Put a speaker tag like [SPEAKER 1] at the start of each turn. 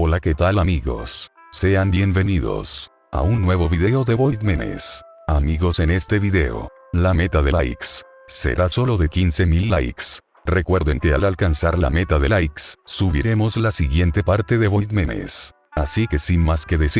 [SPEAKER 1] Hola qué tal amigos. Sean bienvenidos a un nuevo video de Voidmenes. Amigos en este video, la meta de likes será solo de 15.000 likes. Recuerden que al alcanzar la meta de likes, subiremos la siguiente parte de Voidmenes. Así que sin más que decir,